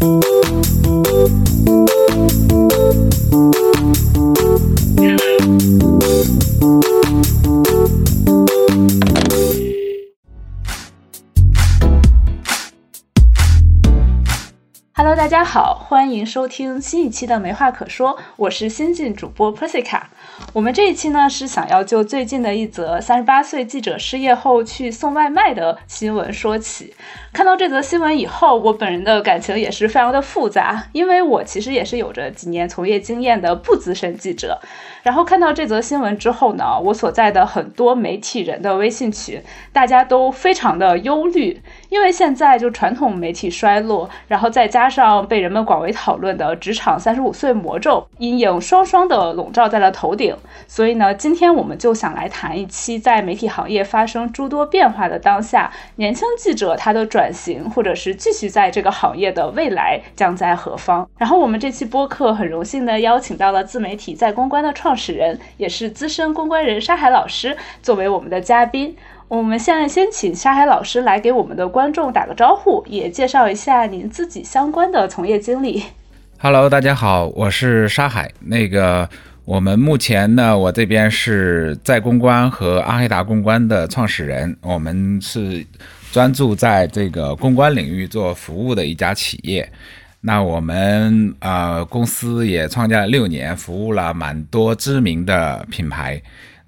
Hello，大家好，欢迎收听新一期的《没话可说》，我是新晋主播 Persica。我们这一期呢是想要就最近的一则三十八岁记者失业后去送外卖的新闻说起。看到这则新闻以后，我本人的感情也是非常的复杂，因为我其实也是有着几年从业经验的不资深记者。然后看到这则新闻之后呢，我所在的很多媒体人的微信群，大家都非常的忧虑，因为现在就传统媒体衰落，然后再加上被人们广为讨论的职场三十五岁魔咒阴影双双的笼罩在了头顶。所以呢，今天我们就想来谈一期在媒体行业发生诸多变化的当下，年轻记者他的转型，或者是继续在这个行业的未来将在何方。然后我们这期播客很荣幸的邀请到了自媒体在公关的创始人，也是资深公关人沙海老师作为我们的嘉宾。我们现在先请沙海老师来给我们的观众打个招呼，也介绍一下您自己相关的从业经历。Hello，大家好，我是沙海。那个。我们目前呢，我这边是在公关和阿黑达公关的创始人，我们是专注在这个公关领域做服务的一家企业。那我们呃公司也创建了六年，服务了蛮多知名的品牌。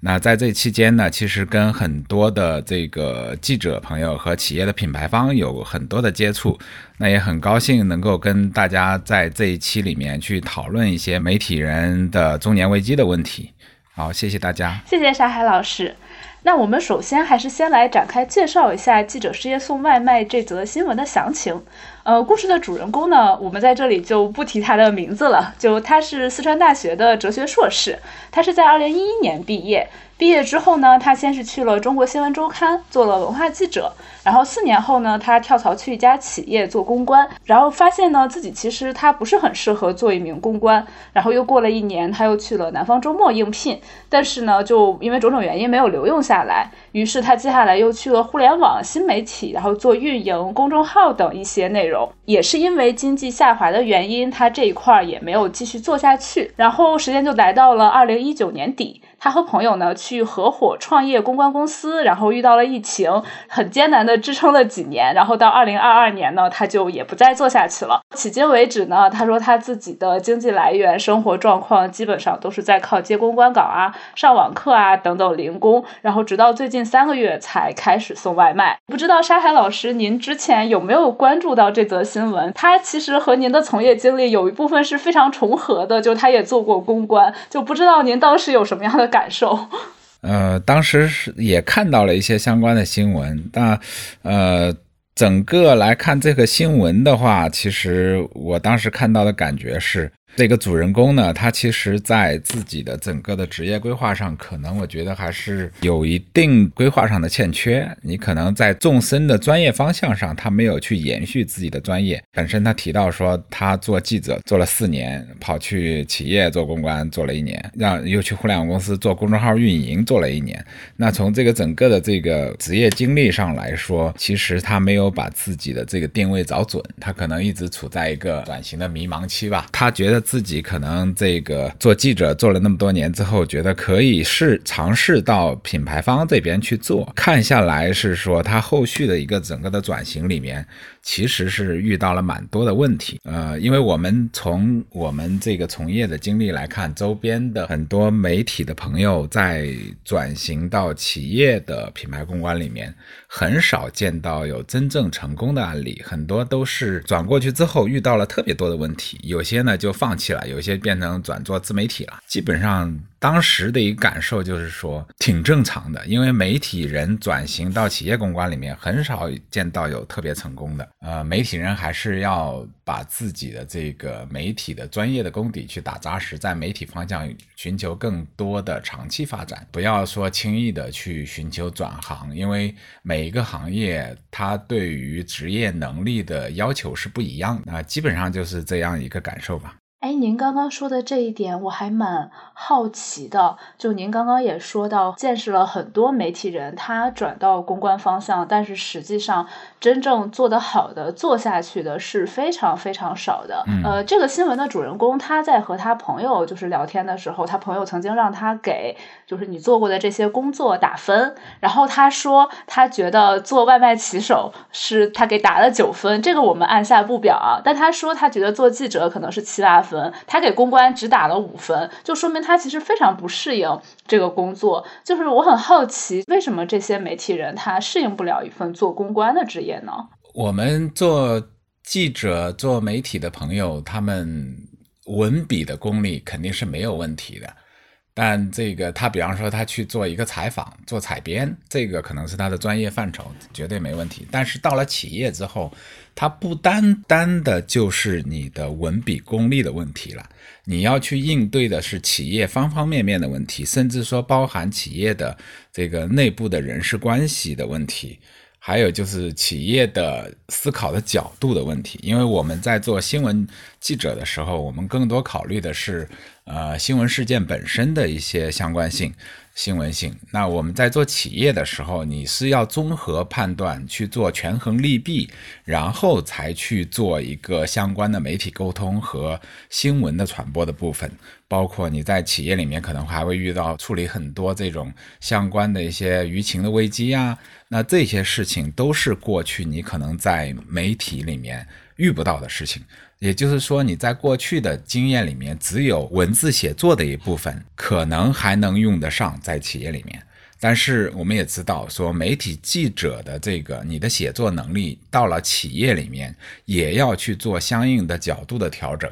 那在这期间呢，其实跟很多的这个记者朋友和企业的品牌方有很多的接触，那也很高兴能够跟大家在这一期里面去讨论一些媒体人的中年危机的问题。好，谢谢大家，谢谢沙海老师。那我们首先还是先来展开介绍一下记者失业送外卖这则新闻的详情。呃，故事的主人公呢，我们在这里就不提他的名字了。就他是四川大学的哲学硕士，他是在二零一一年毕业。毕业之后呢，他先是去了中国新闻周刊做了文化记者，然后四年后呢，他跳槽去一家企业做公关，然后发现呢自己其实他不是很适合做一名公关，然后又过了一年，他又去了南方周末应聘，但是呢，就因为种种原因没有留用下来，于是他接下来又去了互联网新媒体，然后做运营、公众号等一些内容，也是因为经济下滑的原因，他这一块儿也没有继续做下去，然后时间就来到了二零一九年底。他和朋友呢去合伙创业公关公司，然后遇到了疫情，很艰难的支撑了几年，然后到二零二二年呢，他就也不再做下去了。迄今为止呢，他说他自己的经济来源、生活状况基本上都是在靠接公关稿啊、上网课啊等等零工，然后直到最近三个月才开始送外卖。不知道沙海老师，您之前有没有关注到这则新闻？他其实和您的从业经历有一部分是非常重合的，就他也做过公关，就不知道您当时有什么样的。感受，呃，当时是也看到了一些相关的新闻，但呃，整个来看这个新闻的话，其实我当时看到的感觉是。这个主人公呢，他其实在自己的整个的职业规划上，可能我觉得还是有一定规划上的欠缺。你可能在纵深的专业方向上，他没有去延续自己的专业。本身他提到说，他做记者做了四年，跑去企业做公关做了一年，让又去互联网公司做公众号运营做了一年。那从这个整个的这个职业经历上来说，其实他没有把自己的这个定位找准，他可能一直处在一个转型的迷茫期吧。他觉得。自己可能这个做记者做了那么多年之后，觉得可以试尝试到品牌方这边去做，看下来是说他后续的一个整个的转型里面。其实是遇到了蛮多的问题，呃，因为我们从我们这个从业的经历来看，周边的很多媒体的朋友在转型到企业的品牌公关里面，很少见到有真正成功的案例，很多都是转过去之后遇到了特别多的问题，有些呢就放弃了，有些变成转做自媒体了，基本上。当时的一个感受就是说，挺正常的，因为媒体人转型到企业公关里面，很少见到有特别成功的。呃，媒体人还是要把自己的这个媒体的专业的功底去打扎实，在媒体方向寻求更多的长期发展，不要说轻易的去寻求转行，因为每一个行业它对于职业能力的要求是不一样的。啊，基本上就是这样一个感受吧。哎，您刚刚说的这一点我还蛮好奇的。就您刚刚也说到，见识了很多媒体人，他转到公关方向，但是实际上真正做得好的、做下去的是非常非常少的。呃，这个新闻的主人公他在和他朋友就是聊天的时候，他朋友曾经让他给就是你做过的这些工作打分，然后他说他觉得做外卖骑手是他给打了九分，这个我们按下不表啊。但他说他觉得做记者可能是七八分。他给公关只打了五分，就说明他其实非常不适应这个工作。就是我很好奇，为什么这些媒体人他适应不了一份做公关的职业呢？我们做记者、做媒体的朋友，他们文笔的功力肯定是没有问题的。但这个他，比方说他去做一个采访、做采编，这个可能是他的专业范畴，绝对没问题。但是到了企业之后，它不单单的就是你的文笔功力的问题了，你要去应对的是企业方方面面的问题，甚至说包含企业的这个内部的人事关系的问题。还有就是企业的思考的角度的问题，因为我们在做新闻记者的时候，我们更多考虑的是，呃，新闻事件本身的一些相关性。新闻性。那我们在做企业的时候，你是要综合判断，去做权衡利弊，然后才去做一个相关的媒体沟通和新闻的传播的部分。包括你在企业里面可能还会遇到处理很多这种相关的一些舆情的危机啊，那这些事情都是过去你可能在媒体里面遇不到的事情。也就是说，你在过去的经验里面，只有文字写作的一部分可能还能用得上在企业里面。但是我们也知道，说媒体记者的这个你的写作能力到了企业里面，也要去做相应的角度的调整。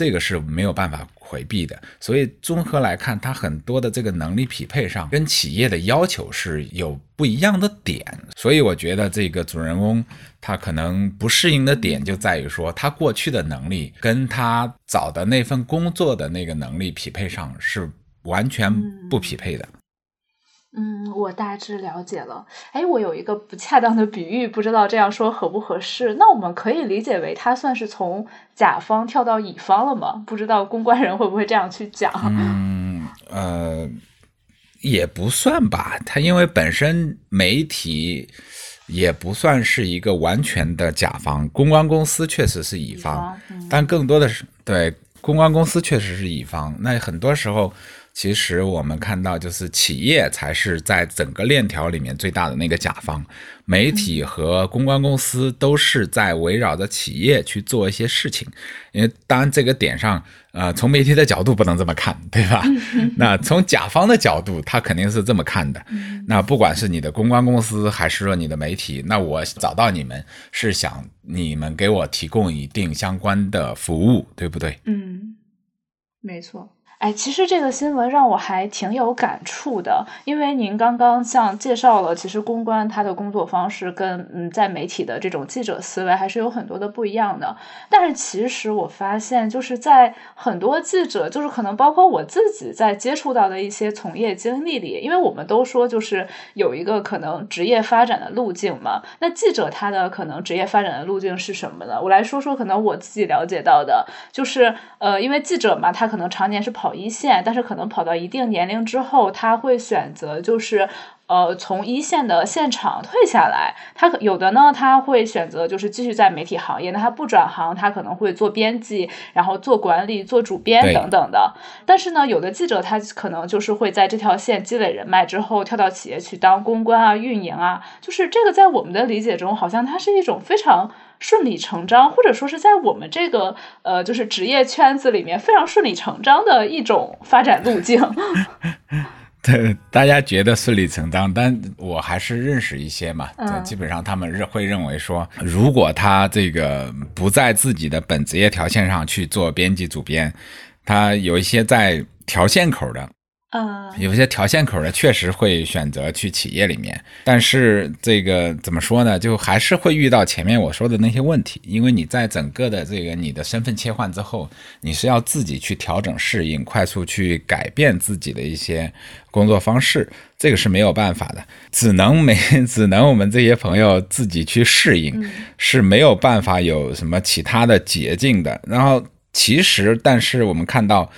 这个是没有办法回避的，所以综合来看，它很多的这个能力匹配上跟企业的要求是有不一样的点，所以我觉得这个主人公他可能不适应的点就在于说，他过去的能力跟他找的那份工作的那个能力匹配上是完全不匹配的。嗯，我大致了解了。哎，我有一个不恰当的比喻，不知道这样说合不合适。那我们可以理解为他算是从甲方跳到乙方了吗？不知道公关人会不会这样去讲？嗯，呃，也不算吧。他因为本身媒体也不算是一个完全的甲方，公关公司确实是乙方，但更多的是对公关公司确实是乙方。那很多时候。其实我们看到，就是企业才是在整个链条里面最大的那个甲方，媒体和公关公司都是在围绕着企业去做一些事情。因为当然这个点上，呃，从媒体的角度不能这么看，对吧？那从甲方的角度，他肯定是这么看的。那不管是你的公关公司还是说你的媒体，那我找到你们是想你们给我提供一定相关的服务，对不对？嗯，没错。哎，其实这个新闻让我还挺有感触的，因为您刚刚像介绍了，其实公关他的工作方式跟嗯在媒体的这种记者思维还是有很多的不一样的。但是其实我发现，就是在很多记者，就是可能包括我自己在接触到的一些从业经历里，因为我们都说就是有一个可能职业发展的路径嘛。那记者他的可能职业发展的路径是什么呢？我来说说，可能我自己了解到的，就是呃，因为记者嘛，他可能常年是跑。跑一线，但是可能跑到一定年龄之后，他会选择就是，呃，从一线的现场退下来。他有的呢，他会选择就是继续在媒体行业，那他不转行，他可能会做编辑，然后做管理、做主编等等的。但是呢，有的记者他可能就是会在这条线积累人脉之后，跳到企业去当公关啊、运营啊。就是这个，在我们的理解中，好像它是一种非常。顺理成章，或者说是在我们这个呃，就是职业圈子里面非常顺理成章的一种发展路径。对，大家觉得顺理成章，但我还是认识一些嘛。嗯。基本上他们认会认为说，如果他这个不在自己的本职业条线上去做编辑、主编，他有一些在条线口的。啊，有些条线口的确实会选择去企业里面，但是这个怎么说呢？就还是会遇到前面我说的那些问题，因为你在整个的这个你的身份切换之后，你是要自己去调整适应，快速去改变自己的一些工作方式，这个是没有办法的，只能没 只能我们这些朋友自己去适应，是没有办法有什么其他的捷径的。然后。其实，但是我们看到，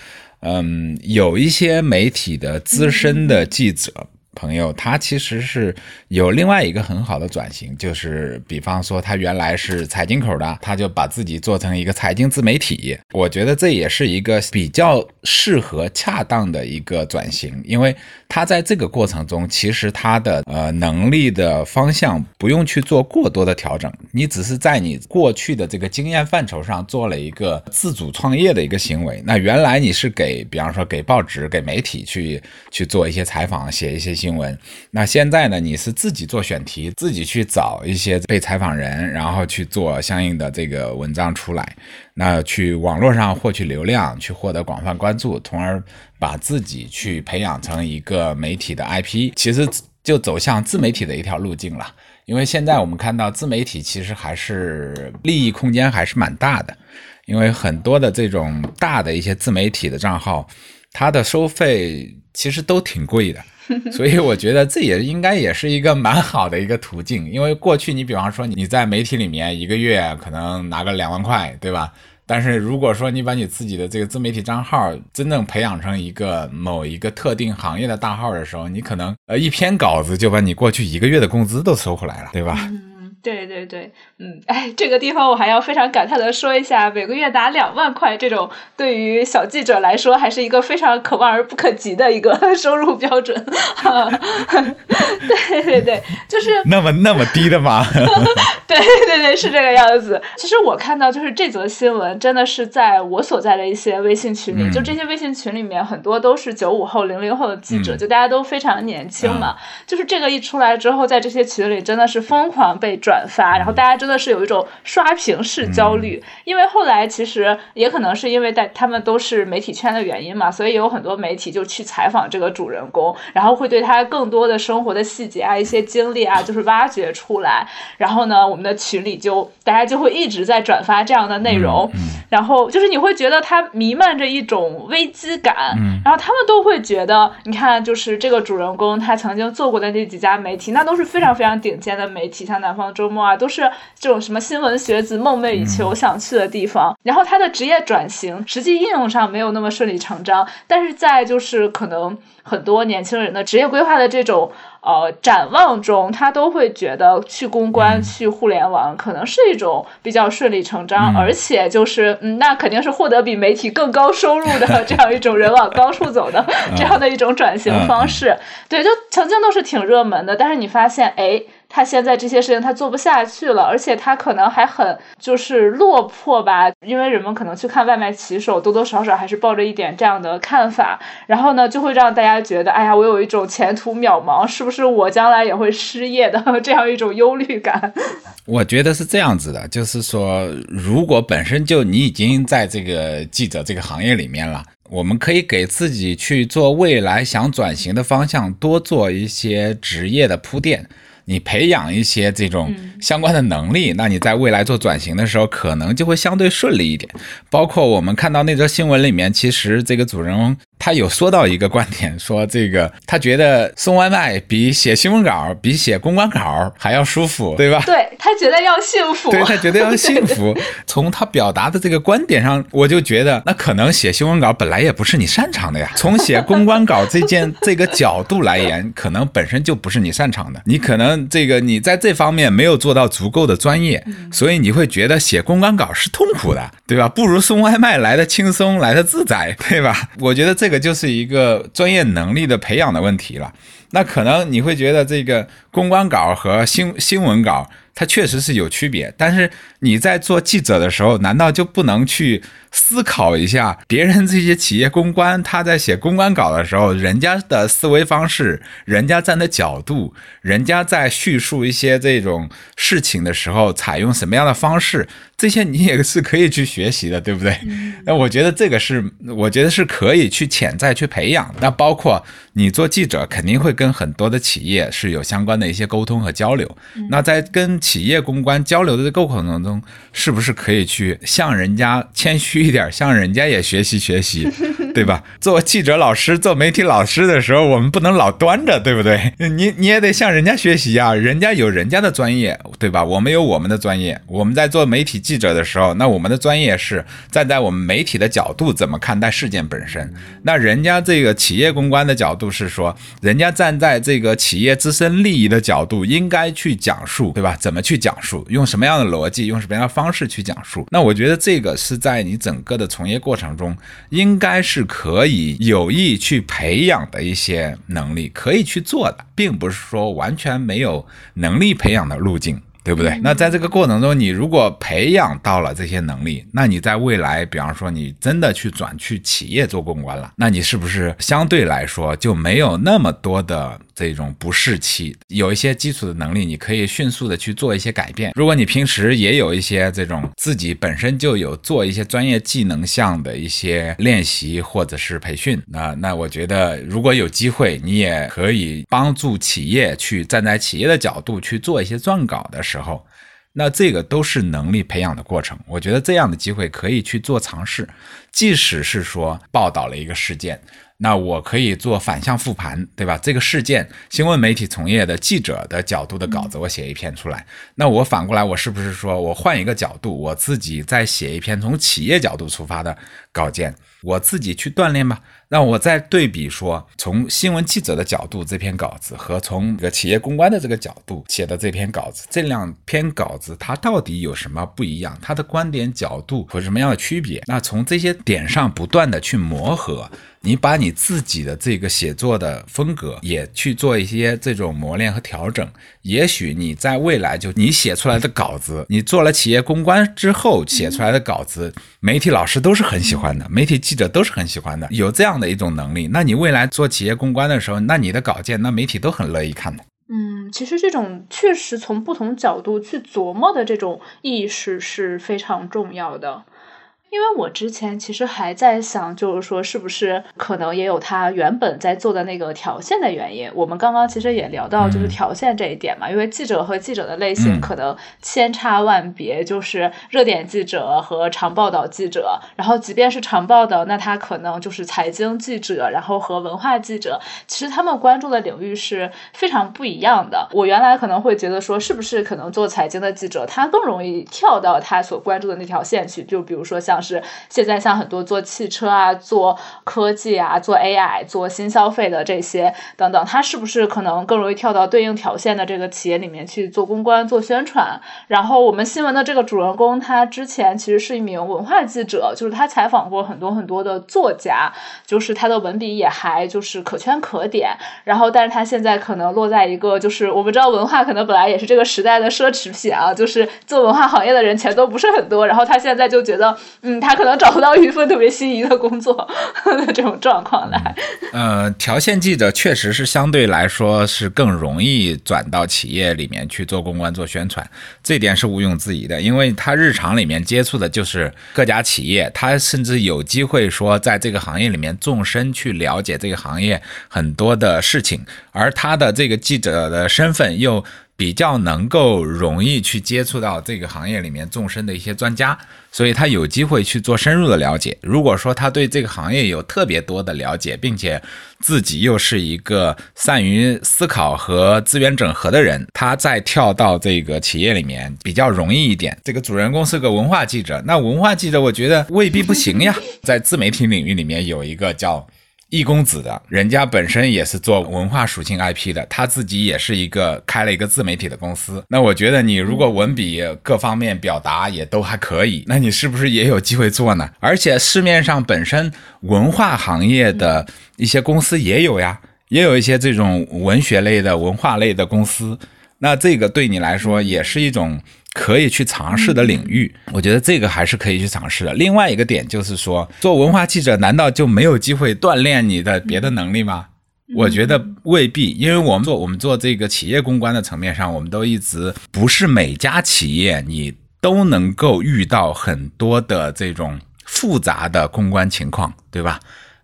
嗯，有一些媒体的资深的记者。朋友，他其实是有另外一个很好的转型，就是比方说他原来是财经口的，他就把自己做成一个财经自媒体。我觉得这也是一个比较适合、恰当的一个转型，因为他在这个过程中，其实他的呃能力的方向不用去做过多的调整，你只是在你过去的这个经验范畴上做了一个自主创业的一个行为。那原来你是给，比方说给报纸、给媒体去去做一些采访、写一些。新闻，那现在呢？你是自己做选题，自己去找一些被采访人，然后去做相应的这个文章出来，那去网络上获取流量，去获得广泛关注，从而把自己去培养成一个媒体的 IP，其实就走向自媒体的一条路径了。因为现在我们看到自媒体其实还是利益空间还是蛮大的，因为很多的这种大的一些自媒体的账号，它的收费其实都挺贵的。所以我觉得这也应该也是一个蛮好的一个途径，因为过去你比方说你在媒体里面一个月可能拿个两万块，对吧？但是如果说你把你自己的这个自媒体账号真正培养成一个某一个特定行业的大号的时候，你可能呃一篇稿子就把你过去一个月的工资都收回来了，对吧？对对对，嗯，哎，这个地方我还要非常感叹的说一下，每个月拿两万块，这种对于小记者来说，还是一个非常可望而不可及的一个 收入标准。对对对，就是 那么那么低的吗？对对对，是这个样子。其实我看到就是这则新闻，真的是在我所在的一些微信群里，就这些微信群里面很多都是九五后、零零后的记者，就大家都非常年轻嘛。就是这个一出来之后，在这些群里真的是疯狂被转。转发，然后大家真的是有一种刷屏式焦虑，因为后来其实也可能是因为在他们都是媒体圈的原因嘛，所以有很多媒体就去采访这个主人公，然后会对他更多的生活的细节啊、一些经历啊，就是挖掘出来。然后呢，我们的群里就大家就会一直在转发这样的内容，然后就是你会觉得它弥漫着一种危机感，然后他们都会觉得，你看，就是这个主人公他曾经做过的那几家媒体，那都是非常非常顶尖的媒体，像南方。周末啊，都是这种什么新闻学子梦寐以求想去的地方。然后他的职业转型，实际应用上没有那么顺理成章，但是在就是可能很多年轻人的职业规划的这种呃展望中，他都会觉得去公关、去互联网可能是一种比较顺理成章，而且就是嗯，那肯定是获得比媒体更高收入的 这样一种人往高处走的这样的一种转型方式。对，就曾经都是挺热门的，但是你发现哎。他现在这些事情他做不下去了，而且他可能还很就是落魄吧，因为人们可能去看外卖骑手，多多少少还是抱着一点这样的看法，然后呢，就会让大家觉得，哎呀，我有一种前途渺茫，是不是我将来也会失业的 这样一种忧虑感？我觉得是这样子的，就是说，如果本身就你已经在这个记者这个行业里面了，我们可以给自己去做未来想转型的方向多做一些职业的铺垫。你培养一些这种相关的能力，那你在未来做转型的时候，可能就会相对顺利一点。包括我们看到那则新闻里面，其实这个主人公。他有说到一个观点，说这个他觉得送外卖比写新闻稿、比写公关稿还要舒服，对吧？对他觉得要幸福，对他觉得要幸福。从他表达的这个观点上，我就觉得那可能写新闻稿本来也不是你擅长的呀。从写公关稿这件这个角度来言，可能本身就不是你擅长的。你可能这个你在这方面没有做到足够的专业，所以你会觉得写公关稿是痛苦的，对吧？不如送外卖来的轻松，来的自在，对吧？我觉得这个。这就是一个专业能力的培养的问题了。那可能你会觉得这个公关稿和新新闻稿。它确实是有区别，但是你在做记者的时候，难道就不能去思考一下别人这些企业公关，他在写公关稿的时候，人家的思维方式，人家站的角度，人家在叙述一些这种事情的时候，采用什么样的方式，这些你也是可以去学习的，对不对？那我觉得这个是，我觉得是可以去潜在去培养。那包括你做记者，肯定会跟很多的企业是有相关的一些沟通和交流。那在跟企业公关交流的这个过程当中，是不是可以去向人家谦虚一点，向人家也学习学习？对吧？做记者老师、做媒体老师的时候，我们不能老端着，对不对？你你也得向人家学习啊，人家有人家的专业，对吧？我们有我们的专业。我们在做媒体记者的时候，那我们的专业是站在我们媒体的角度怎么看待事件本身。那人家这个企业公关的角度是说，人家站在这个企业自身利益的角度，应该去讲述，对吧？怎么去讲述？用什么样的逻辑？用什么样的方式去讲述？那我觉得这个是在你整个的从业过程中，应该是可以有意去培养的一些能力，可以去做的，并不是说完全没有能力培养的路径。对不对？那在这个过程中，你如果培养到了这些能力，那你在未来，比方说你真的去转去企业做公关了，那你是不是相对来说就没有那么多的这种不适期？有一些基础的能力，你可以迅速的去做一些改变。如果你平时也有一些这种自己本身就有做一些专业技能项的一些练习或者是培训，那那我觉得如果有机会，你也可以帮助企业去站在企业的角度去做一些撰稿的。时候，那这个都是能力培养的过程。我觉得这样的机会可以去做尝试，即使是说报道了一个事件，那我可以做反向复盘，对吧？这个事件，新闻媒体从业的记者的角度的稿子，我写一篇出来。那我反过来，我是不是说我换一个角度，我自己再写一篇从企业角度出发的稿件，我自己去锻炼吧？让我再对比说，从新闻记者的角度这篇稿子和从这个企业公关的这个角度写的这篇稿子，这两篇稿子它到底有什么不一样？它的观点角度有什么样的区别？那从这些点上不断的去磨合。你把你自己的这个写作的风格也去做一些这种磨练和调整，也许你在未来就你写出来的稿子，你做了企业公关之后写出来的稿子，媒体老师都是很喜欢的，媒体记者都是很喜欢的。有这样的一种能力，那你未来做企业公关的时候，那你的稿件，那媒体都很乐意看的。嗯，其实这种确实从不同角度去琢磨的这种意识是非常重要的。因为我之前其实还在想，就是说是不是可能也有他原本在做的那个条线的原因。我们刚刚其实也聊到就是条线这一点嘛，因为记者和记者的类型可能千差万别，就是热点记者和长报道记者，然后即便是长报道，那他可能就是财经记者，然后和文化记者，其实他们关注的领域是非常不一样的。我原来可能会觉得说，是不是可能做财经的记者，他更容易跳到他所关注的那条线去，就比如说像。是现在像很多做汽车啊、做科技啊、做 AI、做新消费的这些等等，他是不是可能更容易跳到对应条线的这个企业里面去做公关、做宣传？然后我们新闻的这个主人公，他之前其实是一名文化记者，就是他采访过很多很多的作家，就是他的文笔也还就是可圈可点。然后，但是他现在可能落在一个就是我们知道文化可能本来也是这个时代的奢侈品啊，就是做文化行业的人钱都不是很多。然后他现在就觉得，嗯。他可能找不到一份特别心仪的工作的这种状况来。呃，条线记者确实是相对来说是更容易转到企业里面去做公关、做宣传，这点是毋庸置疑的。因为他日常里面接触的就是各家企业，他甚至有机会说在这个行业里面纵深去了解这个行业很多的事情，而他的这个记者的身份又。比较能够容易去接触到这个行业里面纵深的一些专家，所以他有机会去做深入的了解。如果说他对这个行业有特别多的了解，并且自己又是一个善于思考和资源整合的人，他再跳到这个企业里面比较容易一点。这个主人公是个文化记者，那文化记者我觉得未必不行呀。在自媒体领域里面有一个叫。易公子的人家本身也是做文化属性 IP 的，他自己也是一个开了一个自媒体的公司。那我觉得你如果文笔各方面表达也都还可以，那你是不是也有机会做呢？而且市面上本身文化行业的一些公司也有呀，也有一些这种文学类的文化类的公司。那这个对你来说也是一种。可以去尝试的领域，我觉得这个还是可以去尝试的。另外一个点就是说，做文化记者难道就没有机会锻炼你的别的能力吗？我觉得未必，因为我们做我们做这个企业公关的层面上，我们都一直不是每家企业你都能够遇到很多的这种复杂的公关情况，对吧？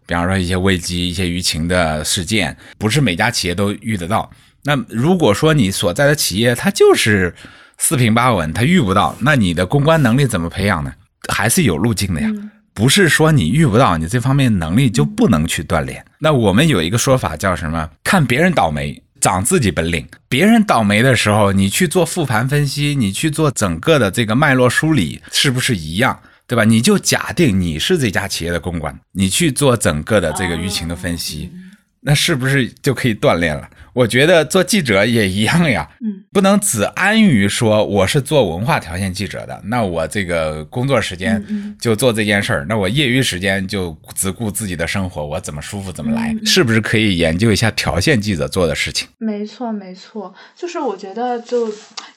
比方说一些危机、一些舆情的事件，不是每家企业都遇得到。那如果说你所在的企业它就是。四平八稳，他遇不到，那你的公关能力怎么培养呢？还是有路径的呀。不是说你遇不到你这方面能力就不能去锻炼。那我们有一个说法叫什么？看别人倒霉，长自己本领。别人倒霉的时候，你去做复盘分析，你去做整个的这个脉络梳理，是不是一样？对吧？你就假定你是这家企业的公关，你去做整个的这个舆情的分析，那是不是就可以锻炼了？我觉得做记者也一样呀，嗯，不能只安于说我是做文化条线记者的，那我这个工作时间就做这件事儿，那我业余时间就只顾自己的生活，我怎么舒服怎么来，是不是可以研究一下条线记者做的事情？没错，没错，就是我觉得，就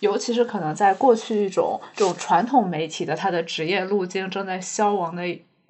尤其是可能在过去一种这种传统媒体的它的职业路径正在消亡的。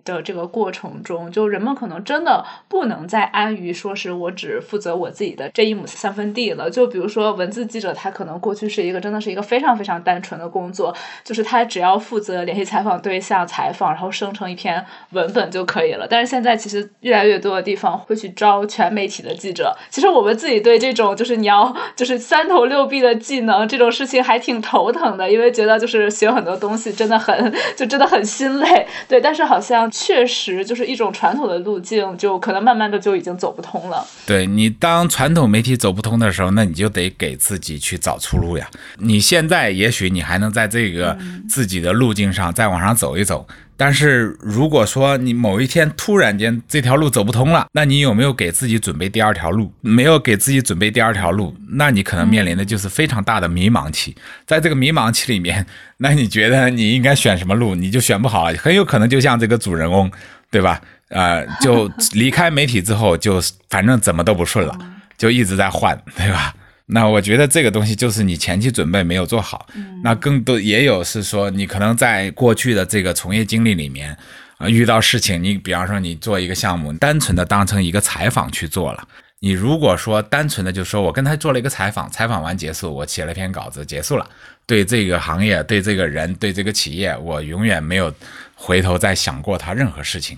的这个过程中，就人们可能真的不能再安于说是我只负责我自己的这一亩三分地了。就比如说文字记者，他可能过去是一个真的是一个非常非常单纯的工作，就是他只要负责联系采访对象、采访，然后生成一篇文本就可以了。但是现在其实越来越多的地方会去招全媒体的记者。其实我们自己对这种就是你要就是三头六臂的技能这种事情还挺头疼的，因为觉得就是学很多东西真的很就真的很心累。对，但是好像。确实，就是一种传统的路径，就可能慢慢的就已经走不通了。对你，当传统媒体走不通的时候，那你就得给自己去找出路呀。你现在也许你还能在这个自己的路径上再往上走一走。但是如果说你某一天突然间这条路走不通了，那你有没有给自己准备第二条路？没有给自己准备第二条路，那你可能面临的就是非常大的迷茫期。在这个迷茫期里面，那你觉得你应该选什么路，你就选不好，很有可能就像这个主人公，对吧？呃，就离开媒体之后，就反正怎么都不顺了，就一直在换，对吧？那我觉得这个东西就是你前期准备没有做好，那更多也有是说你可能在过去的这个从业经历里面，啊遇到事情，你比方说你做一个项目，单纯的当成一个采访去做了，你如果说单纯的就说我跟他做了一个采访，采访完结束，我写了篇稿子结束了，对这个行业、对这个人、对这个企业，我永远没有回头再想过他任何事情。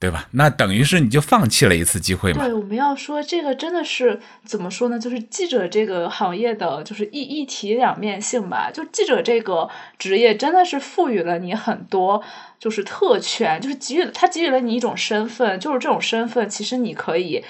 对吧？那等于是你就放弃了一次机会嘛？对，我们要说这个真的是怎么说呢？就是记者这个行业的就是一一体两面性吧。就记者这个职业真的是赋予了你很多就是特权，就是给予他给予了你一种身份，就是这种身份其实你可以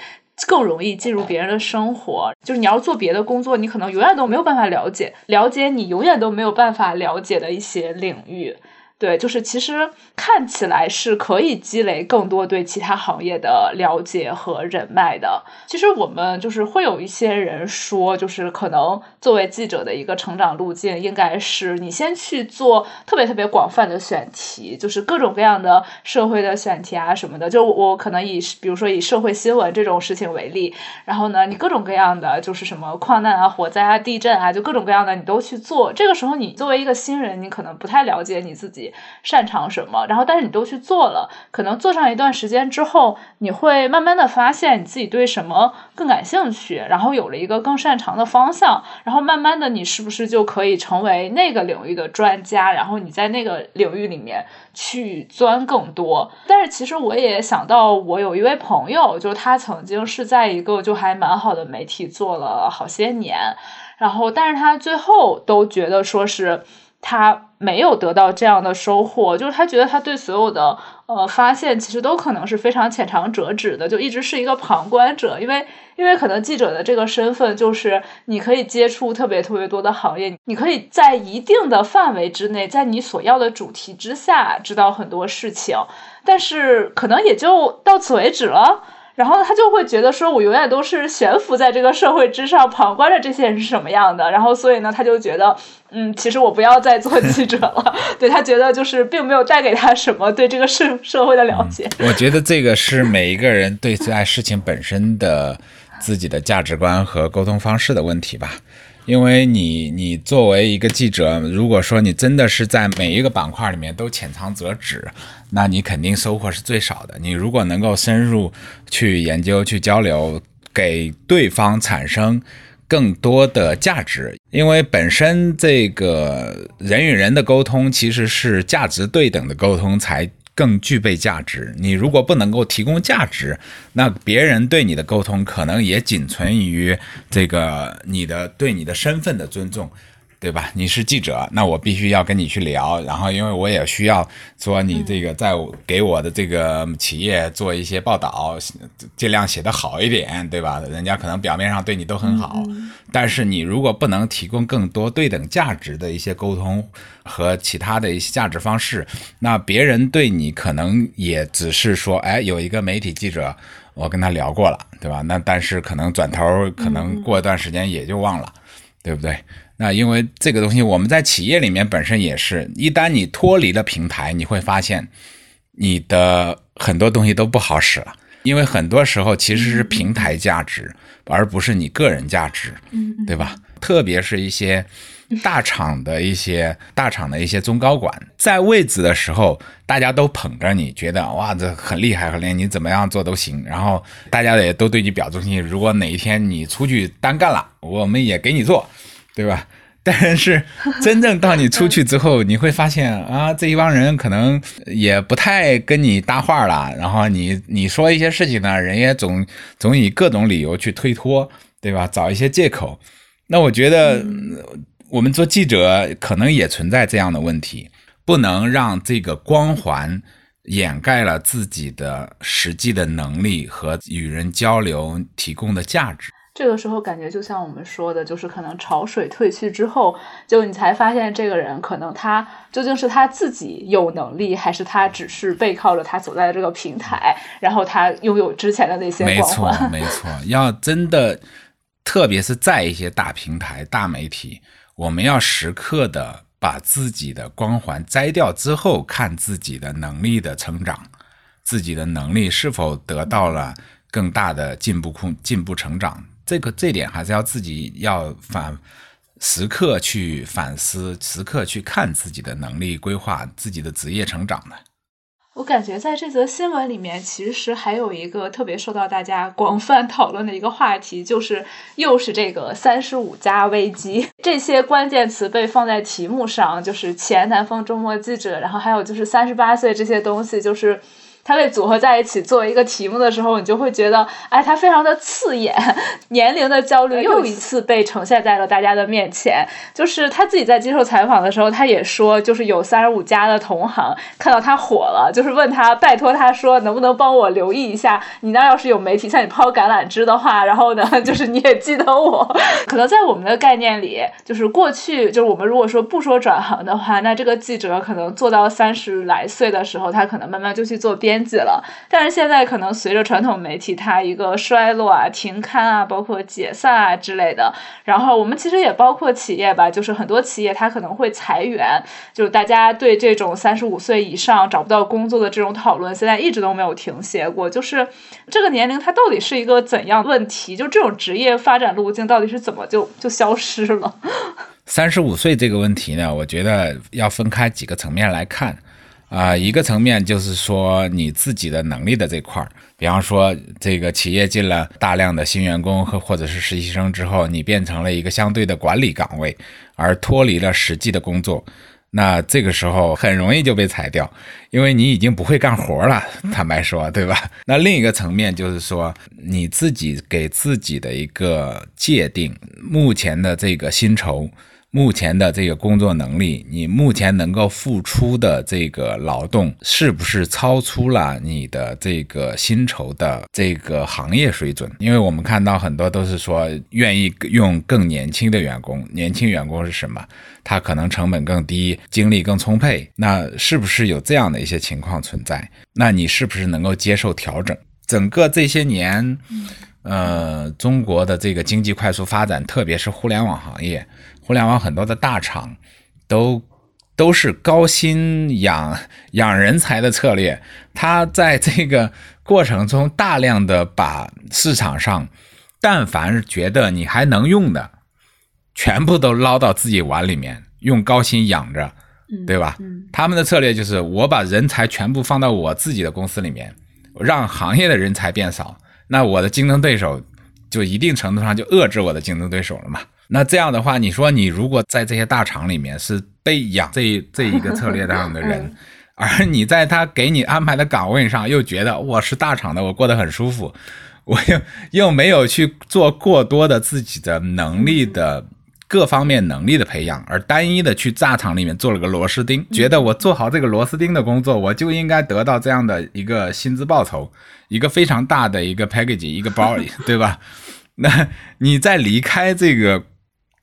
更容易进入别人的生活。就是你要做别的工作，你可能永远都没有办法了解了解你永远都没有办法了解的一些领域。对，就是其实看起来是可以积累更多对其他行业的了解和人脉的。其实我们就是会有一些人说，就是可能作为记者的一个成长路径，应该是你先去做特别特别广泛的选题，就是各种各样的社会的选题啊什么的。就我可能以比如说以社会新闻这种事情为例，然后呢，你各种各样的就是什么矿难啊、火灾啊、地震啊，就各种各样的你都去做。这个时候你作为一个新人，你可能不太了解你自己。擅长什么，然后但是你都去做了，可能做上一段时间之后，你会慢慢的发现你自己对什么更感兴趣，然后有了一个更擅长的方向，然后慢慢的你是不是就可以成为那个领域的专家，然后你在那个领域里面去钻更多。但是其实我也想到，我有一位朋友，就他曾经是在一个就还蛮好的媒体做了好些年，然后但是他最后都觉得说是。他没有得到这样的收获，就是他觉得他对所有的呃发现其实都可能是非常浅尝辄止的，就一直是一个旁观者。因为因为可能记者的这个身份就是你可以接触特别特别多的行业，你可以在一定的范围之内，在你所要的主题之下知道很多事情，但是可能也就到此为止了。然后他就会觉得说，我永远都是悬浮在这个社会之上，旁观着这些人是什么样的。然后，所以呢，他就觉得，嗯，其实我不要再做记者了。对他觉得就是并没有带给他什么对这个社社会的了解。我觉得这个是每一个人对待事情本身的自己的价值观和沟通方式的问题吧。因为你，你作为一个记者，如果说你真的是在每一个板块里面都浅尝辄止，那你肯定收获是最少的。你如果能够深入去研究、去交流，给对方产生更多的价值，因为本身这个人与人的沟通其实是价值对等的沟通才。更具备价值。你如果不能够提供价值，那别人对你的沟通可能也仅存于这个你的对你的身份的尊重，对吧？你是记者，那我必须要跟你去聊，然后因为我也需要说你这个在给我的这个企业做一些报道，尽量写得好一点，对吧？人家可能表面上对你都很好，但是你如果不能提供更多对等价值的一些沟通和其他的一些价值方式，那别人对你可能也只是说，哎，有一个媒体记者，我跟他聊过了，对吧？那但是可能转头可能过一段时间也就忘了，对不对？那因为这个东西，我们在企业里面本身也是一旦你脱离了平台，你会发现你的很多东西都不好使了。因为很多时候其实是平台价值，而不是你个人价值，对吧？特别是一些大厂的一些 大厂的一些中高管，在位子的时候，大家都捧着你，觉得哇，这很厉害，很厉害，你怎么样做都行。然后大家也都对你表忠心。如果哪一天你出去单干了，我们也给你做。对吧？但是真正到你出去之后，你会发现啊，这一帮人可能也不太跟你搭话了。然后你你说一些事情呢，人也总总以各种理由去推脱，对吧？找一些借口。那我觉得我们做记者可能也存在这样的问题，不能让这个光环掩盖了自己的实际的能力和与人交流提供的价值。这个时候感觉就像我们说的，就是可能潮水退去之后，就你才发现这个人可能他究竟是他自己有能力，还是他只是背靠着他所在的这个平台，然后他拥有之前的那些光环。没错，没错。要真的，特别是在一些大平台、大媒体，我们要时刻的把自己的光环摘掉之后，看自己的能力的成长，自己的能力是否得到了更大的进步空、进步成长。这个这点还是要自己要反时刻去反思，时刻去看自己的能力规划，自己的职业成长的。我感觉在这则新闻里面，其实还有一个特别受到大家广泛讨论的一个话题，就是又是这个三十五加危机。这些关键词被放在题目上，就是前南方周末记者，然后还有就是三十八岁这些东西，就是。它被组合在一起作为一个题目的时候，你就会觉得，哎，它非常的刺眼。年龄的焦虑又一次被呈现在了大家的面前。就是他自己在接受采访的时候，他也说，就是有三十五加的同行看到他火了，就是问他，拜托他说，能不能帮我留意一下？你那要是有媒体向你抛橄榄枝的话，然后呢，就是你也记得我。可能在我们的概念里，就是过去，就是我们如果说不说转行的话，那这个记者可能做到三十来岁的时候，他可能慢慢就去做编。编辑了，但是现在可能随着传统媒体它一个衰落啊、停刊啊、包括解散啊之类的，然后我们其实也包括企业吧，就是很多企业它可能会裁员，就是大家对这种三十五岁以上找不到工作的这种讨论，现在一直都没有停歇过。就是这个年龄它到底是一个怎样问题？就这种职业发展路径到底是怎么就就消失了？三十五岁这个问题呢，我觉得要分开几个层面来看。啊，一个层面就是说你自己的能力的这块儿，比方说这个企业进了大量的新员工和或者是实习生之后，你变成了一个相对的管理岗位，而脱离了实际的工作，那这个时候很容易就被裁掉，因为你已经不会干活了。坦白说，对吧？那另一个层面就是说你自己给自己的一个界定，目前的这个薪酬。目前的这个工作能力，你目前能够付出的这个劳动，是不是超出了你的这个薪酬的这个行业水准？因为我们看到很多都是说愿意用更年轻的员工，年轻员工是什么？他可能成本更低，精力更充沛。那是不是有这样的一些情况存在？那你是不是能够接受调整？整个这些年，呃，中国的这个经济快速发展，特别是互联网行业。互联网很多的大厂都都是高薪养养人才的策略，他在这个过程中大量的把市场上但凡是觉得你还能用的，全部都捞到自己碗里面，用高薪养着，对吧？他们的策略就是我把人才全部放到我自己的公司里面，让行业的人才变少，那我的竞争对手就一定程度上就遏制我的竞争对手了嘛。那这样的话，你说你如果在这些大厂里面是被养这 这一个策略上的人，而你在他给你安排的岗位上又觉得我是大厂的，我过得很舒服，我又又没有去做过多的自己的能力的各方面能力的培养，而单一的去炸厂里面做了个螺丝钉，觉得我做好这个螺丝钉的工作，我就应该得到这样的一个薪资报酬，一个非常大的一个 package，一个包，对吧？那你在离开这个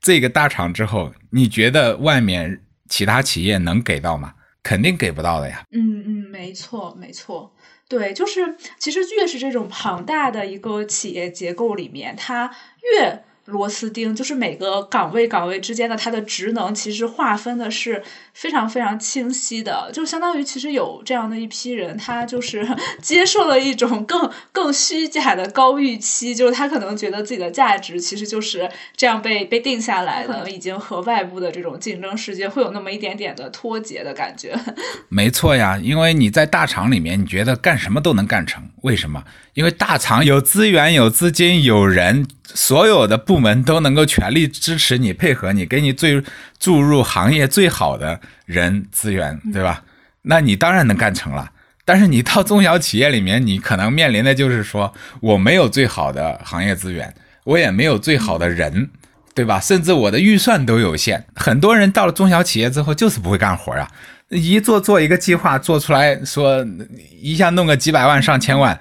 这个大厂之后，你觉得外面其他企业能给到吗？肯定给不到的呀。嗯嗯，没错没错，对，就是其实越是这种庞大的一个企业结构里面，它越。螺丝钉就是每个岗位岗位之间的它的职能，其实划分的是非常非常清晰的，就相当于其实有这样的一批人，他就是 接受了一种更更虚假的高预期，就是他可能觉得自己的价值其实就是这样被被定下来的，已经和外部的这种竞争世界会有那么一点点的脱节的感觉。没错呀，因为你在大厂里面，你觉得干什么都能干成，为什么？因为大厂有资源、有资金、有人。所有的部门都能够全力支持你、配合你，给你最注入行业最好的人资源，对吧？那你当然能干成了。但是你到中小企业里面，你可能面临的就是说，我没有最好的行业资源，我也没有最好的人，对吧？甚至我的预算都有限。很多人到了中小企业之后，就是不会干活啊，一做做一个计划做出来说，一下弄个几百万、上千万。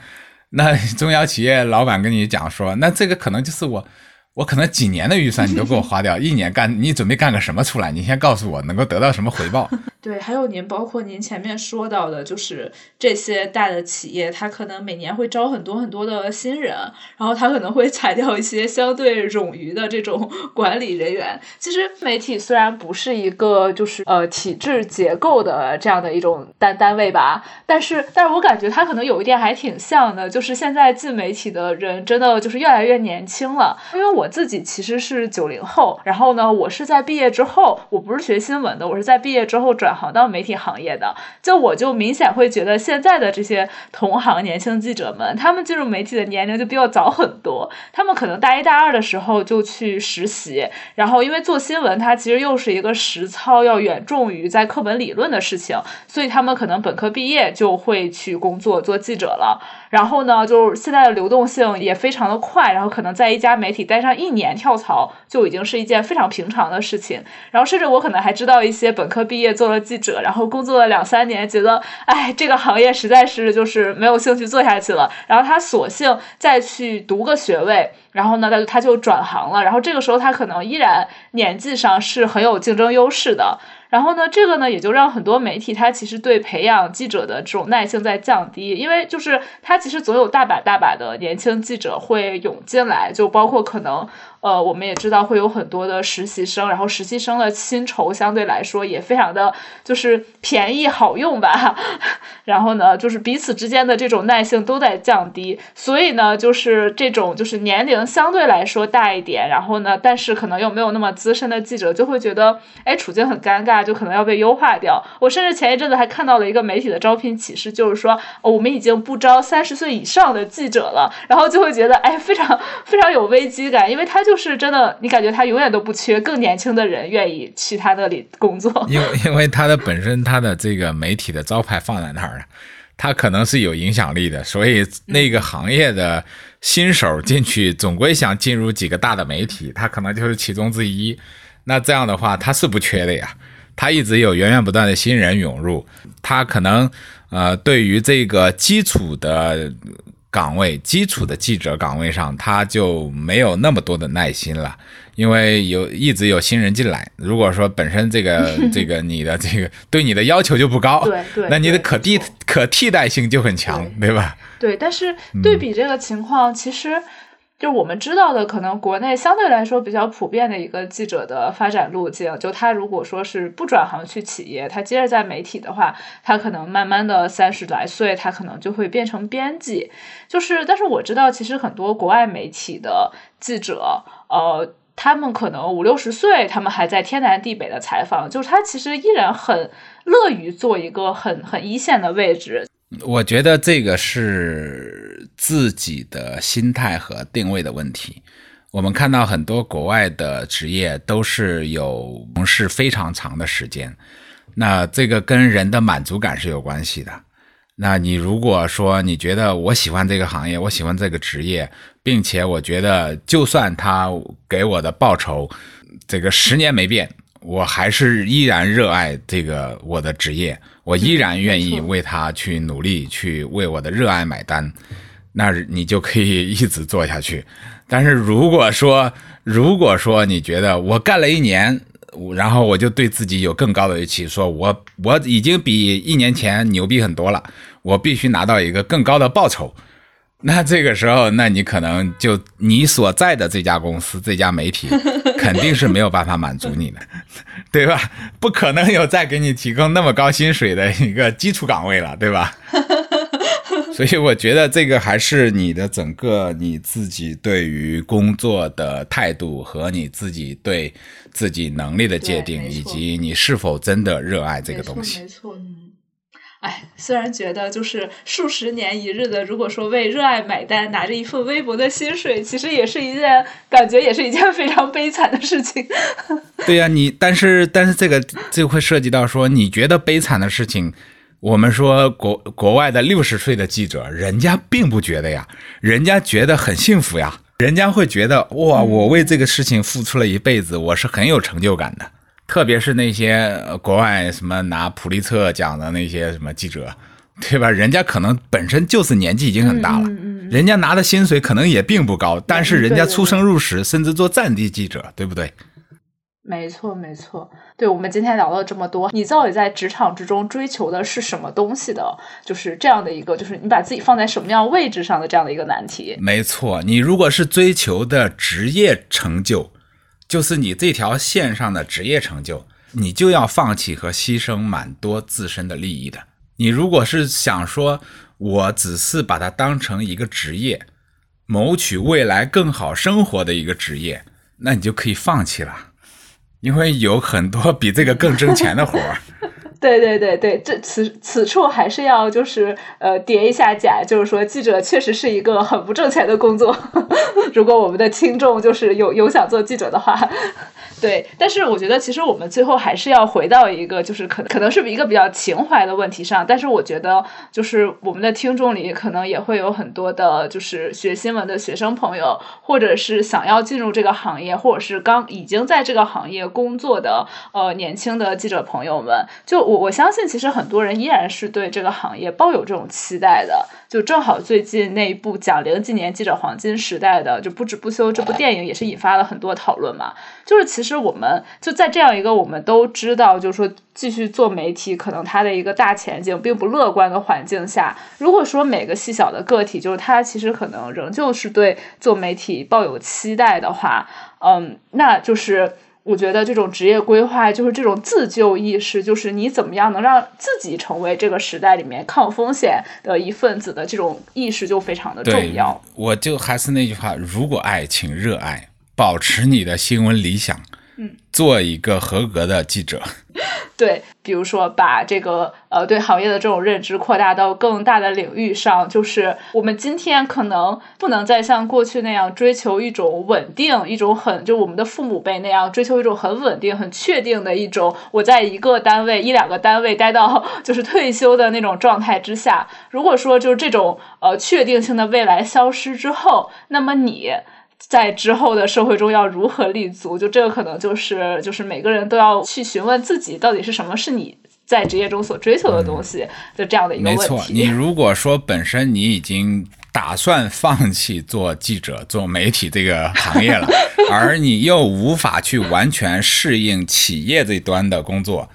那 中小企业老板跟你讲说，那这个可能就是我。我可能几年的预算你都给我花掉，一年干你准备干个什么出来？你先告诉我能够得到什么回报？对，还有您包括您前面说到的，就是这些大的企业，它可能每年会招很多很多的新人，然后它可能会裁掉一些相对冗余的这种 管理人员。其实媒体虽然不是一个就是呃体制结构的这样的一种单单位吧，但是但是我感觉它可能有一点还挺像的，就是现在进媒体的人真的就是越来越年轻了，因为我。自己其实是九零后，然后呢，我是在毕业之后，我不是学新闻的，我是在毕业之后转行到媒体行业的。就我就明显会觉得现在的这些同行年轻记者们，他们进入媒体的年龄就比我早很多。他们可能大一大二的时候就去实习，然后因为做新闻，它其实又是一个实操要远重于在课本理论的事情，所以他们可能本科毕业就会去工作做记者了。然后呢，就是现在的流动性也非常的快，然后可能在一家媒体待上。一年跳槽就已经是一件非常平常的事情，然后甚至我可能还知道一些本科毕业做了记者，然后工作了两三年，觉得哎这个行业实在是就是没有兴趣做下去了，然后他索性再去读个学位，然后呢他就他就转行了，然后这个时候他可能依然年纪上是很有竞争优势的。然后呢，这个呢也就让很多媒体他其实对培养记者的这种耐性在降低，因为就是他其实总有大把大把的年轻记者会涌进来，就包括可能。呃，我们也知道会有很多的实习生，然后实习生的薪酬相对来说也非常的就是便宜好用吧。然后呢，就是彼此之间的这种耐性都在降低，所以呢，就是这种就是年龄相对来说大一点，然后呢，但是可能又没有那么资深的记者就会觉得，哎，处境很尴尬，就可能要被优化掉。我甚至前一阵子还看到了一个媒体的招聘启事，就是说，我们已经不招三十岁以上的记者了，然后就会觉得，哎，非常非常有危机感，因为他就。就是真的，你感觉他永远都不缺更年轻的人愿意去他那里工作，因为因为他的本身他的这个媒体的招牌放在那儿了，他可能是有影响力的，所以那个行业的新手进去总归想进入几个大的媒体，他可能就是其中之一。那这样的话，他是不缺的呀，他一直有源源不断的新人涌入，他可能呃对于这个基础的。岗位基础的记者岗位上，他就没有那么多的耐心了，因为有一直有新人进来。如果说本身这个 这个你的这个对你的要求就不高，对对，那你的可替可替代性就很强，对吧？对，但是对比这个情况，其实。就我们知道的，可能国内相对来说比较普遍的一个记者的发展路径，就他如果说是不转行去企业，他接着在媒体的话，他可能慢慢的三十来岁，他可能就会变成编辑。就是，但是我知道，其实很多国外媒体的记者，呃，他们可能五六十岁，他们还在天南地北的采访，就是他其实依然很乐于做一个很很一线的位置。我觉得这个是自己的心态和定位的问题。我们看到很多国外的职业都是有从事非常长的时间，那这个跟人的满足感是有关系的。那你如果说你觉得我喜欢这个行业，我喜欢这个职业，并且我觉得就算他给我的报酬这个十年没变，我还是依然热爱这个我的职业，我依然愿意为他去努力，去为我的热爱买单，那你就可以一直做下去。但是如果说，如果说你觉得我干了一年，然后我就对自己有更高的预期，说我我已经比一年前牛逼很多了，我必须拿到一个更高的报酬。那这个时候，那你可能就你所在的这家公司、这家媒体，肯定是没有办法满足你的，对吧？不可能有再给你提供那么高薪水的一个基础岗位了，对吧？所以我觉得这个还是你的整个你自己对于工作的态度和你自己对自己能力的界定，以及你是否真的热爱这个东西。没错，嗯。哎，虽然觉得就是数十年一日的，如果说为热爱买单，拿着一份微薄的薪水，其实也是一件感觉，也是一件非常悲惨的事情。对呀，你但是但是这个就会涉及到说，你觉得悲惨的事情。我们说国国外的六十岁的记者，人家并不觉得呀，人家觉得很幸福呀，人家会觉得哇，我为这个事情付出了一辈子，我是很有成就感的。特别是那些国外什么拿普利策奖的那些什么记者，对吧？人家可能本身就是年纪已经很大了，人家拿的薪水可能也并不高，但是人家出生入死，甚至做战地记者，对不对？没错，没错。对，我们今天聊了这么多，你到底在职场之中追求的是什么东西的？就是这样的一个，就是你把自己放在什么样位置上的这样的一个难题。没错，你如果是追求的职业成就，就是你这条线上的职业成就，你就要放弃和牺牲蛮多自身的利益的。你如果是想说，我只是把它当成一个职业，谋取未来更好生活的一个职业，那你就可以放弃了。因为有很多比这个更挣钱的活儿，对对对对，这此此处还是要就是呃叠一下甲，就是说记者确实是一个很不挣钱的工作。如果我们的听众就是有有想做记者的话。对，但是我觉得其实我们最后还是要回到一个，就是可可能是一个比较情怀的问题上。但是我觉得，就是我们的听众里可能也会有很多的，就是学新闻的学生朋友，或者是想要进入这个行业，或者是刚已经在这个行业工作的呃年轻的记者朋友们。就我我相信，其实很多人依然是对这个行业抱有这种期待的。就正好最近那一部讲零几年记者黄金时代的就不止不休这部电影，也是引发了很多讨论嘛。就是其实我们就在这样一个我们都知道，就是说继续做媒体，可能它的一个大前景并不乐观的环境下，如果说每个细小的个体，就是他其实可能仍旧是对做媒体抱有期待的话，嗯，那就是我觉得这种职业规划，就是这种自救意识，就是你怎么样能让自己成为这个时代里面抗风险的一份子的这种意识就非常的重要。我就还是那句话，如果爱，请热爱。保持你的新闻理想，嗯，做一个合格的记者。对，比如说把这个呃对行业的这种认知扩大到更大的领域上，就是我们今天可能不能再像过去那样追求一种稳定，一种很就我们的父母辈那样追求一种很稳定、很确定的一种我在一个单位一两个单位待到 就是退休的那种状态之下。如果说就是这种呃确定性的未来消失之后，那么你。在之后的社会中要如何立足？就这个可能就是就是每个人都要去询问自己，到底是什么是你在职业中所追求的东西，就这样的一个问题。没错，你如果说本身你已经打算放弃做记者、做媒体这个行业了，而你又无法去完全适应企业这端的工作，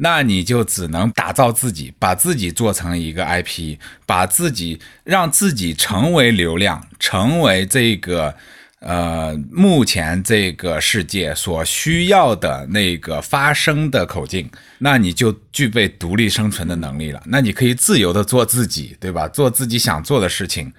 那你就只能打造自己，把自己做成一个 IP，把自己让自己成为流量，成为这个。呃，目前这个世界所需要的那个发声的口径，那你就具备独立生存的能力了。那你可以自由的做自己，对吧？做自己想做的事情，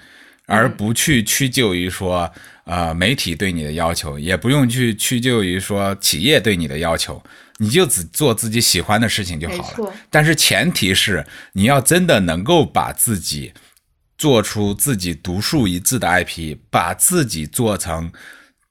而不去屈就于说，呃，媒体对你的要求，也不用去屈就于说企业对你的要求，你就只做自己喜欢的事情就好了。但是前提是你要真的能够把自己。做出自己独树一帜的 IP，把自己做成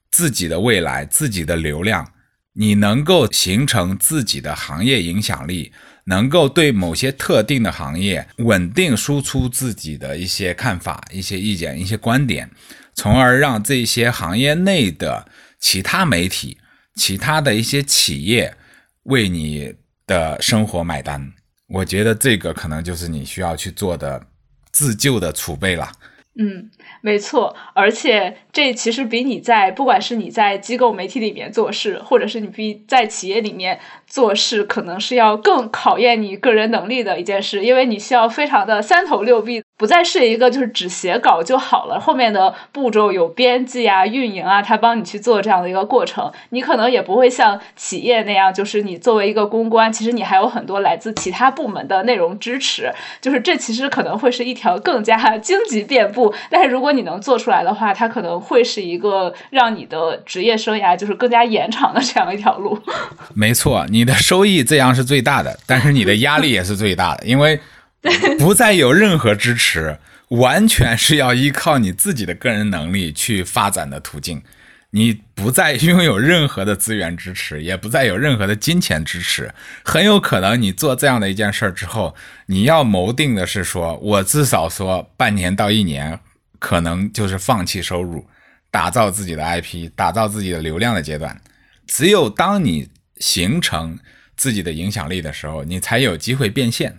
自己的未来、自己的流量，你能够形成自己的行业影响力，能够对某些特定的行业稳定输出自己的一些看法、一些意见、一些观点，从而让这些行业内的其他媒体、其他的一些企业为你的生活买单。我觉得这个可能就是你需要去做的自救的储备了。嗯，没错，而且这其实比你在不管是你在机构媒体里面做事，或者是你比在企业里面做事，可能是要更考验你个人能力的一件事，因为你需要非常的三头六臂。不再是一个就是只写稿就好了，后面的步骤有编辑啊、运营啊，他帮你去做这样的一个过程。你可能也不会像企业那样，就是你作为一个公关，其实你还有很多来自其他部门的内容支持。就是这其实可能会是一条更加荆棘遍布，但是如果你能做出来的话，它可能会是一个让你的职业生涯就是更加延长的这样一条路。没错，你的收益这样是最大的，但是你的压力也是最大的，因为。不再有任何支持，完全是要依靠你自己的个人能力去发展的途径。你不再拥有任何的资源支持，也不再有任何的金钱支持。很有可能你做这样的一件事儿之后，你要谋定的是说，我至少说半年到一年，可能就是放弃收入，打造自己的 IP，打造自己的流量的阶段。只有当你形成自己的影响力的时候，你才有机会变现。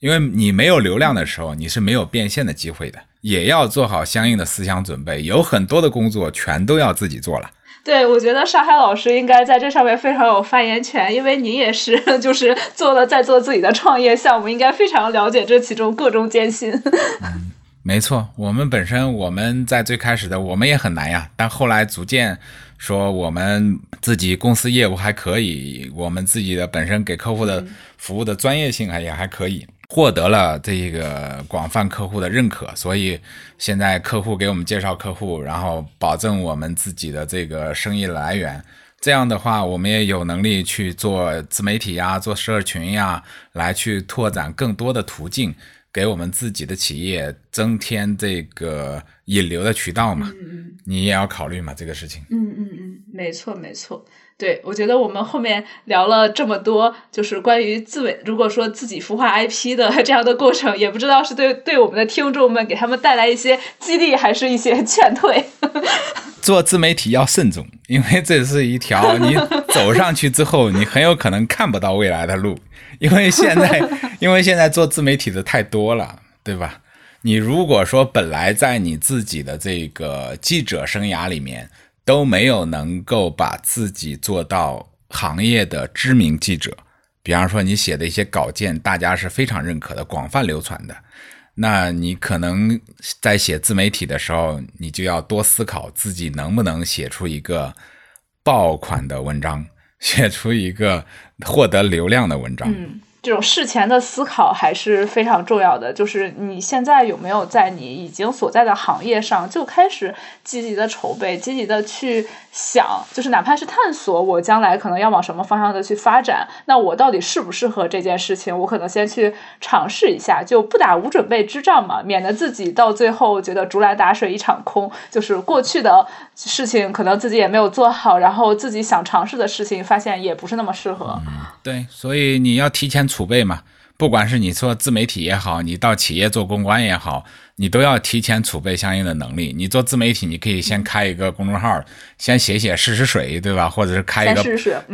因为你没有流量的时候，你是没有变现的机会的，也要做好相应的思想准备。有很多的工作全都要自己做了。对，我觉得上海老师应该在这上面非常有发言权，因为您也是 就是做了在做自己的创业项目，应该非常了解这其中各种艰辛。嗯，没错，我们本身我们在最开始的我们也很难呀，但后来逐渐说我们自己公司业务还可以，我们自己的本身给客户的服务的专业性还也还可以。获得了这个广泛客户的认可，所以现在客户给我们介绍客户，然后保证我们自己的这个生意来源。这样的话，我们也有能力去做自媒体呀，做社群呀，来去拓展更多的途径，给我们自己的企业增添这个引流的渠道嘛。你也要考虑嘛这个事情。嗯嗯嗯，没错没错。对，我觉得我们后面聊了这么多，就是关于自媒，如果说自己孵化 IP 的 这样的过程，也不知道是对对我们的听众们给他们带来一些激励，还是一些劝退。做自媒体要慎重，因为这是一条你走上去之后，你很有可能看不到未来的路。因为现在，因为现在做自媒体的太多了，对吧？你如果说本来在你自己的这个记者生涯里面。都没有能够把自己做到行业的知名记者，比方说你写的一些稿件，大家是非常认可的、广泛流传的，那你可能在写自媒体的时候，你就要多思考自己能不能写出一个爆款的文章，写出一个获得流量的文章。这种事前的思考还是非常重要的。就是你现在有没有在你已经所在的行业上就开始积极的筹备、积极的去想，就是哪怕是探索我将来可能要往什么方向的去发展，那我到底适不适合这件事情？我可能先去尝试一下，就不打无准备之仗嘛，免得自己到最后觉得竹篮打水一场空。就是过去的事情可能自己也没有做好，然后自己想尝试的事情发现也不是那么适合。对，所以你要提前。储备嘛，不管是你做自媒体也好，你到企业做公关也好，你都要提前储备相应的能力。你做自媒体，你可以先开一个公众号，先写写试试水，对吧？或者是开一个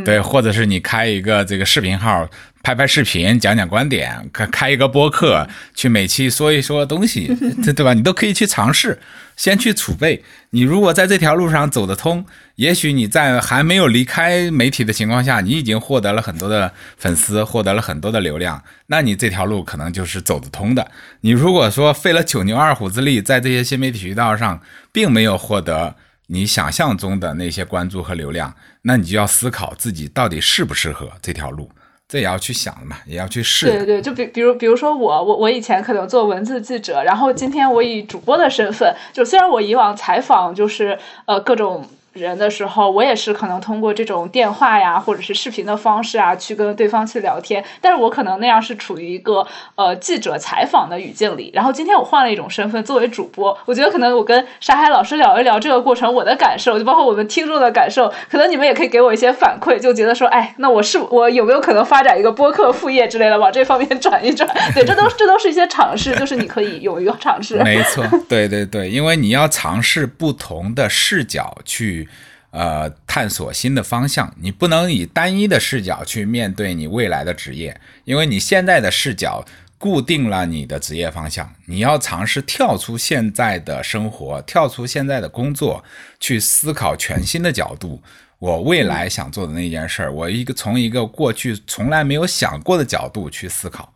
对，或者是你开一个这个视频号。拍拍视频，讲讲观点，开开一个播客，去每期说一说东西，对 对吧？你都可以去尝试，先去储备。你如果在这条路上走得通，也许你在还没有离开媒体的情况下，你已经获得了很多的粉丝，获得了很多的流量，那你这条路可能就是走得通的。你如果说费了九牛二虎之力，在这些新媒体渠道上，并没有获得你想象中的那些关注和流量，那你就要思考自己到底适不适合这条路。这也要去想的嘛，也要去试。对对，就比比如比如说我我我以前可能做文字记者，然后今天我以主播的身份，就虽然我以往采访就是呃各种。人的时候，我也是可能通过这种电话呀，或者是视频的方式啊，去跟对方去聊天。但是我可能那样是处于一个呃记者采访的语境里。然后今天我换了一种身份，作为主播，我觉得可能我跟沙海老师聊一聊这个过程，我的感受，就包括我们听众的感受，可能你们也可以给我一些反馈，就觉得说，哎，那我是我有没有可能发展一个播客副业之类的，往这方面转一转？对，这都这都是一些尝试，就是你可以勇于尝试。没错，对对对，因为你要尝试不同的视角去。呃，探索新的方向，你不能以单一的视角去面对你未来的职业，因为你现在的视角固定了你的职业方向。你要尝试跳出现在的生活，跳出现在的工作，去思考全新的角度。我未来想做的那件事儿，我一个从一个过去从来没有想过的角度去思考。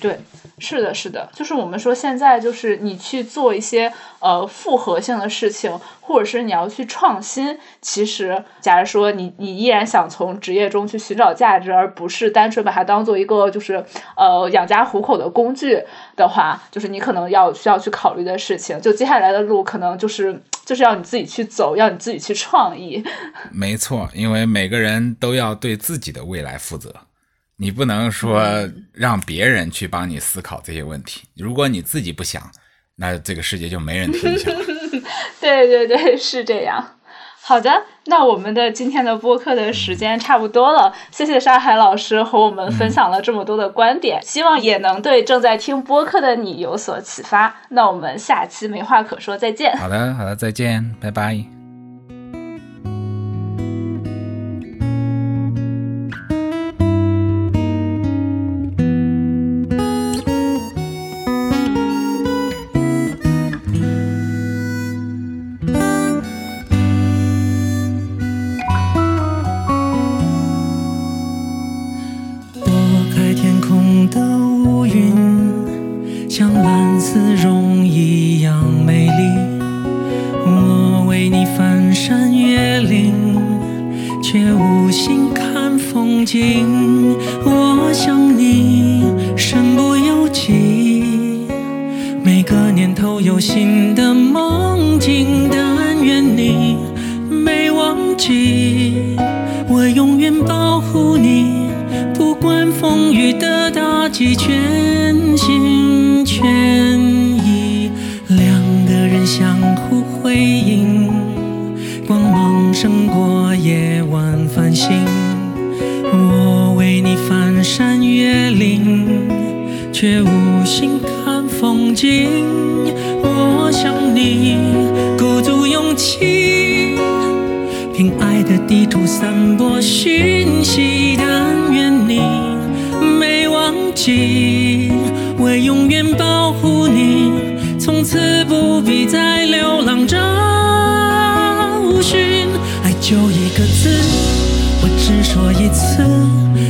对，是的，是的，就是我们说现在就是你去做一些呃复合性的事情，或者是你要去创新。其实，假如说你你依然想从职业中去寻找价值，而不是单纯把它当做一个就是呃养家糊口的工具的话，就是你可能要需要去考虑的事情。就接下来的路，可能就是就是要你自己去走，要你自己去创意。没错，因为每个人都要对自己的未来负责。你不能说让别人去帮你思考这些问题，如果你自己不想，那这个世界就没人听想。对对对，是这样。好的，那我们的今天的播客的时间差不多了，谢谢沙海老师和我们分享了这么多的观点，希望也能对正在听播客的你有所启发。那我们下期没话可说，再见。好的，好的，再见，拜拜。却无心看风景。我想你鼓足勇气凭爱的地图散播讯息但愿你没忘记。我永远保护你从此不必再流浪找寻。爱就一个字我只说一次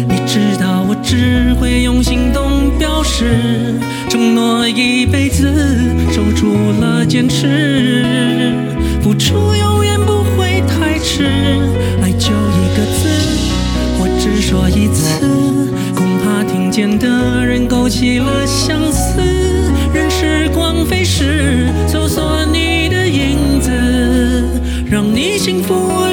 你知道我只会用行动是承诺一辈子守住了坚持，付出永远不会太迟，爱就一个字，我只说一次，恐怕听见的人勾起了相思，任时光飞逝，搜索你的影子，让你幸福。